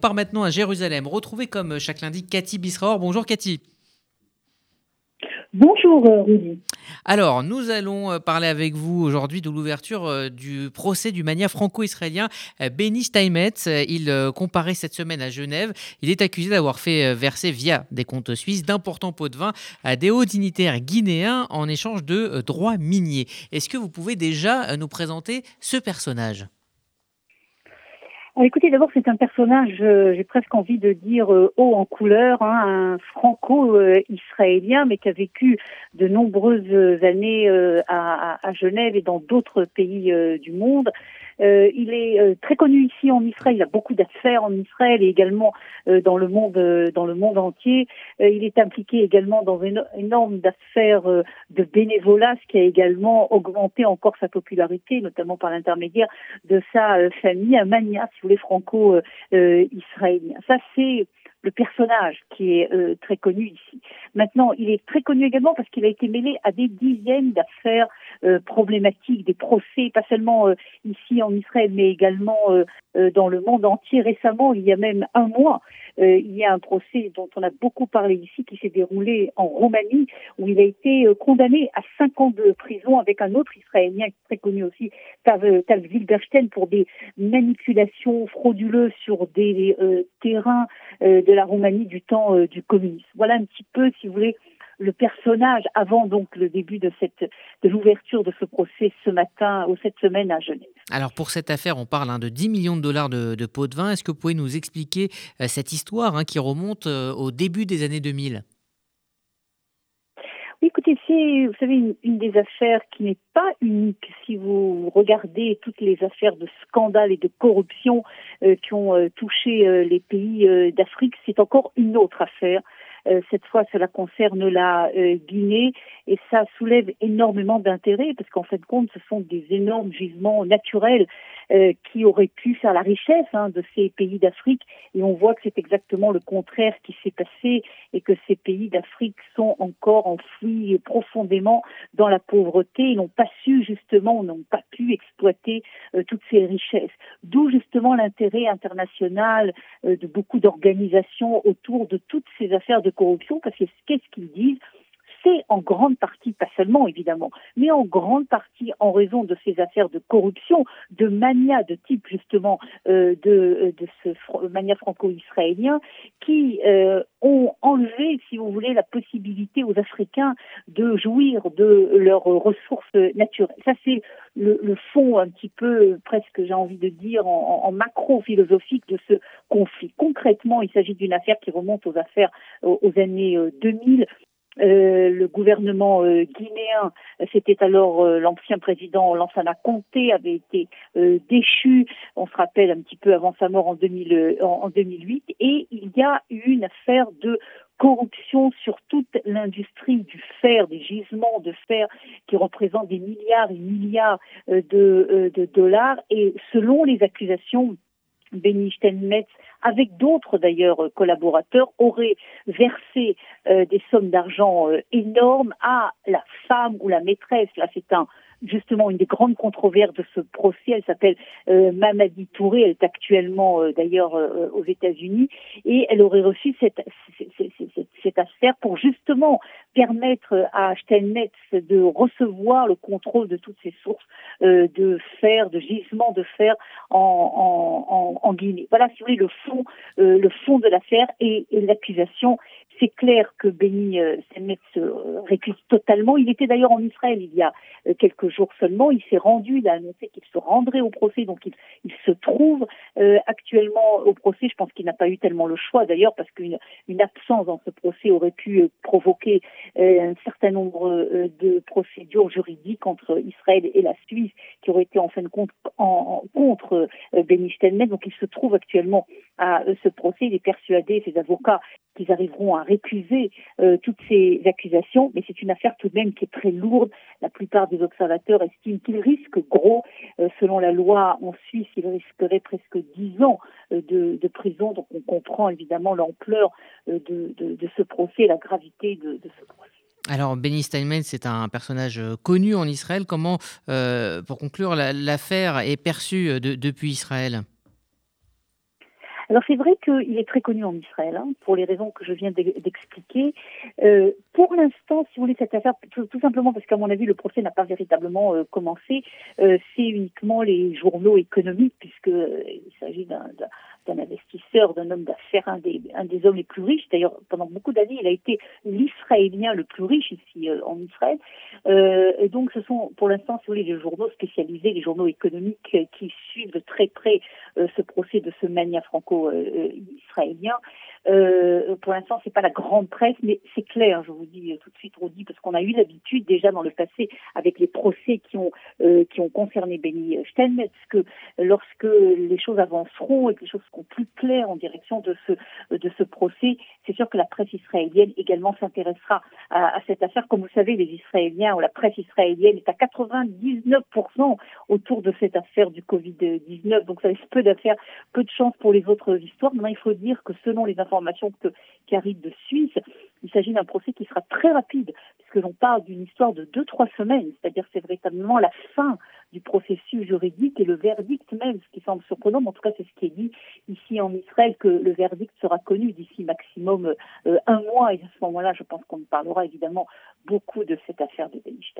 On part maintenant à Jérusalem. Retrouvez comme chaque lundi Cathy Bisraor. Bonjour Cathy. Bonjour euh, Rudy. Alors, nous allons euh, parler avec vous aujourd'hui de l'ouverture euh, du procès du mania franco-israélien Benny Steinmetz. Il comparait cette semaine à Genève. Il est accusé d'avoir fait verser via des comptes suisses d'importants pots de vin à des hauts dignitaires guinéens en échange de droits miniers. Est-ce que vous pouvez déjà nous présenter ce personnage? Ah, écoutez, d'abord, c'est un personnage, euh, j'ai presque envie de dire euh, haut en couleur, hein, un franco-israélien, mais qui a vécu de nombreuses années euh, à, à, Genève et dans d'autres pays du monde. Euh, il est euh, très connu ici en Israël. Il a beaucoup d'affaires en Israël et également euh, dans le monde dans le monde entier. il est impliqué également dans une énorme d'affaires de bénévolat, ce qui a également augmenté encore sa popularité, notamment par l'intermédiaire de sa famille, un mania, si vous voulez, franco-israélien. Ça, c'est le personnage qui est euh, très connu ici. Maintenant, il est très connu également parce qu'il a été mêlé à des dizaines d'affaires euh, problématiques, des procès, pas seulement euh, ici en Israël, mais également dans le monde entier. Récemment, il y a même un mois, il y a un procès dont on a beaucoup parlé ici qui s'est déroulé en Roumanie, où il a été condamné à cinq ans de prison avec un autre Israélien très connu aussi, Tav, Tav pour des manipulations frauduleuses sur des terrains de la Roumanie du temps euh, du communisme. Voilà un petit peu, si vous voulez, le personnage avant donc le début de cette de l'ouverture de ce procès ce matin ou cette semaine à Genève. Alors pour cette affaire, on parle hein, de 10 millions de dollars de, de pots de vin. Est-ce que vous pouvez nous expliquer euh, cette histoire hein, qui remonte euh, au début des années 2000 oui, écoutez, c'est, vous savez, une, des affaires qui n'est pas unique. Si vous regardez toutes les affaires de scandale et de corruption euh, qui ont euh, touché euh, les pays d'Afrique, c'est encore une autre affaire. Cette fois, cela concerne la Guinée et ça soulève énormément d'intérêt parce qu'en fin de compte, ce sont des énormes gisements naturels euh, qui auraient pu faire la richesse hein, de ces pays d'Afrique. Et on voit que c'est exactement le contraire qui s'est passé et que ces pays d'Afrique sont encore enfouis profondément dans la pauvreté. Ils n'ont pas su justement, n'ont pas pu exploiter euh, toutes ces richesses. D'où justement l'intérêt international euh, de beaucoup d'organisations autour de toutes ces affaires de corruption, parce que qu'est-ce qu'ils disent? C'est en grande partie, pas seulement évidemment, mais en grande partie en raison de ces affaires de corruption, de mania de type justement euh, de, euh, de ce mania franco-israélien, qui euh, ont enlevé, si vous voulez, la possibilité aux Africains de jouir de leurs ressources naturelles. Ça, c'est le, le, fond un petit peu, presque j'ai envie de dire, en, en macro-philosophique de ce conflit. Concrètement, il s'agit d'une affaire qui remonte aux affaires aux années 2000 euh, le gouvernement euh, guinéen, c'était alors euh, l'ancien président Lansana Conté, avait été déchu, on se rappelle un petit peu avant sa mort en, 2000, en 2008, et il y a eu une affaire de corruption sur toute l'industrie du fer, des gisements de fer qui représentent des milliards et milliards de, de dollars. Et selon les accusations, Benny Steinmetz, avec d'autres d'ailleurs collaborateurs, aurait versé euh, des sommes d'argent euh, énormes à la femme ou la maîtresse. Là, c'est un justement une des grandes controverses de ce procès. Elle s'appelle euh, Mamadi Touré. Elle est actuellement euh, d'ailleurs euh, aux États-Unis et elle aurait reçu cette, cette, cette, cette, affaire pour justement permettre à Steinmetz de recevoir le contrôle de toutes ces sources de fer, de gisements de fer en, Guinée. Voilà, si vous voulez, le fond, le fond de l'affaire et l'accusation c'est clair que Benny euh, se euh, récuse totalement. Il était d'ailleurs en Israël il y a euh, quelques jours seulement. Il s'est rendu, il a annoncé qu'il se rendrait au procès, donc il, se trouve actuellement au procès. Je pense qu'il n'a pas eu tellement le choix d'ailleurs, parce qu'une une absence dans ce procès aurait pu provoquer un certain nombre de procédures juridiques entre Israël et la Suisse qui auraient été en fin de compte en, contre Benny Steinmetz. Donc il se trouve actuellement à ce procès. Il est persuadé, ses avocats, qu'ils arriveront à récuser euh, toutes ces accusations, mais c'est une affaire tout de même qui est très lourde. La plupart des observateurs estiment qu'il risque gros. Euh, selon la loi en Suisse, il risquerait presque dix ans euh, de, prison. Donc on comprend évidemment l'ampleur de, ce procès, la gravité de, ce procès. Alors, Benny Steinmetz, c'est un personnage connu en Israël. Comment, pour conclure, l'affaire est perçue depuis Israël? Alors c'est vrai qu'il est très connu en Israël, hein, pour les raisons que je viens d'expliquer. Euh, pour l'instant, si vous voulez, cette affaire, tout, simplement parce qu'à mon avis, le procès n'a pas véritablement euh, commencé, euh, c'est uniquement les journaux économiques, puisqu'il s'agit d'un d'un investisseur, d'un homme d'affaires, un des, un hommes les plus riches. D'ailleurs, pendant beaucoup d'années, il a été l'Israélien le plus riche ici euh, en Israël. Euh, et donc, ce sont pour l'instant, si vous voulez, les journaux spécialisés, les journaux économiques euh, qui suivent de très près ce procès de ce mania franco-israélien. Pour l'instant, c'est pas la grande presse, mais c'est clair, je vous dis tout de suite, Rodi, parce qu'on a eu l'habitude déjà dans le passé avec les procès qui ont qui ont concerné Benny Steinmetz que lorsque les choses avanceront et que les choses seront plus claires en direction de ce procès, c'est sûr que la presse israélienne également s'intéressera à, cette affaire. Comme vous savez, les Israéliens ou la presse israélienne est à 99% autour de cette affaire du Covid-19, donc ça laisse peu d'affaires, peu de chance pour les autres histoires. Maintenant, il faut dire que selon les informations qui arrivent de Suisse, il s'agit d'un procès qui sera très rapide, puisque l'on parle d'une histoire de deux, trois semaines, c'est-à-dire c'est véritablement la fin du processus juridique et le verdict même, ce qui semble surprenant, mais en tout cas c'est ce qui est dit ici en Israël, que le verdict sera connu d'ici maximum euh, un mois, et à ce moment-là, je pense qu'on parlera évidemment beaucoup de cette affaire de Benishten.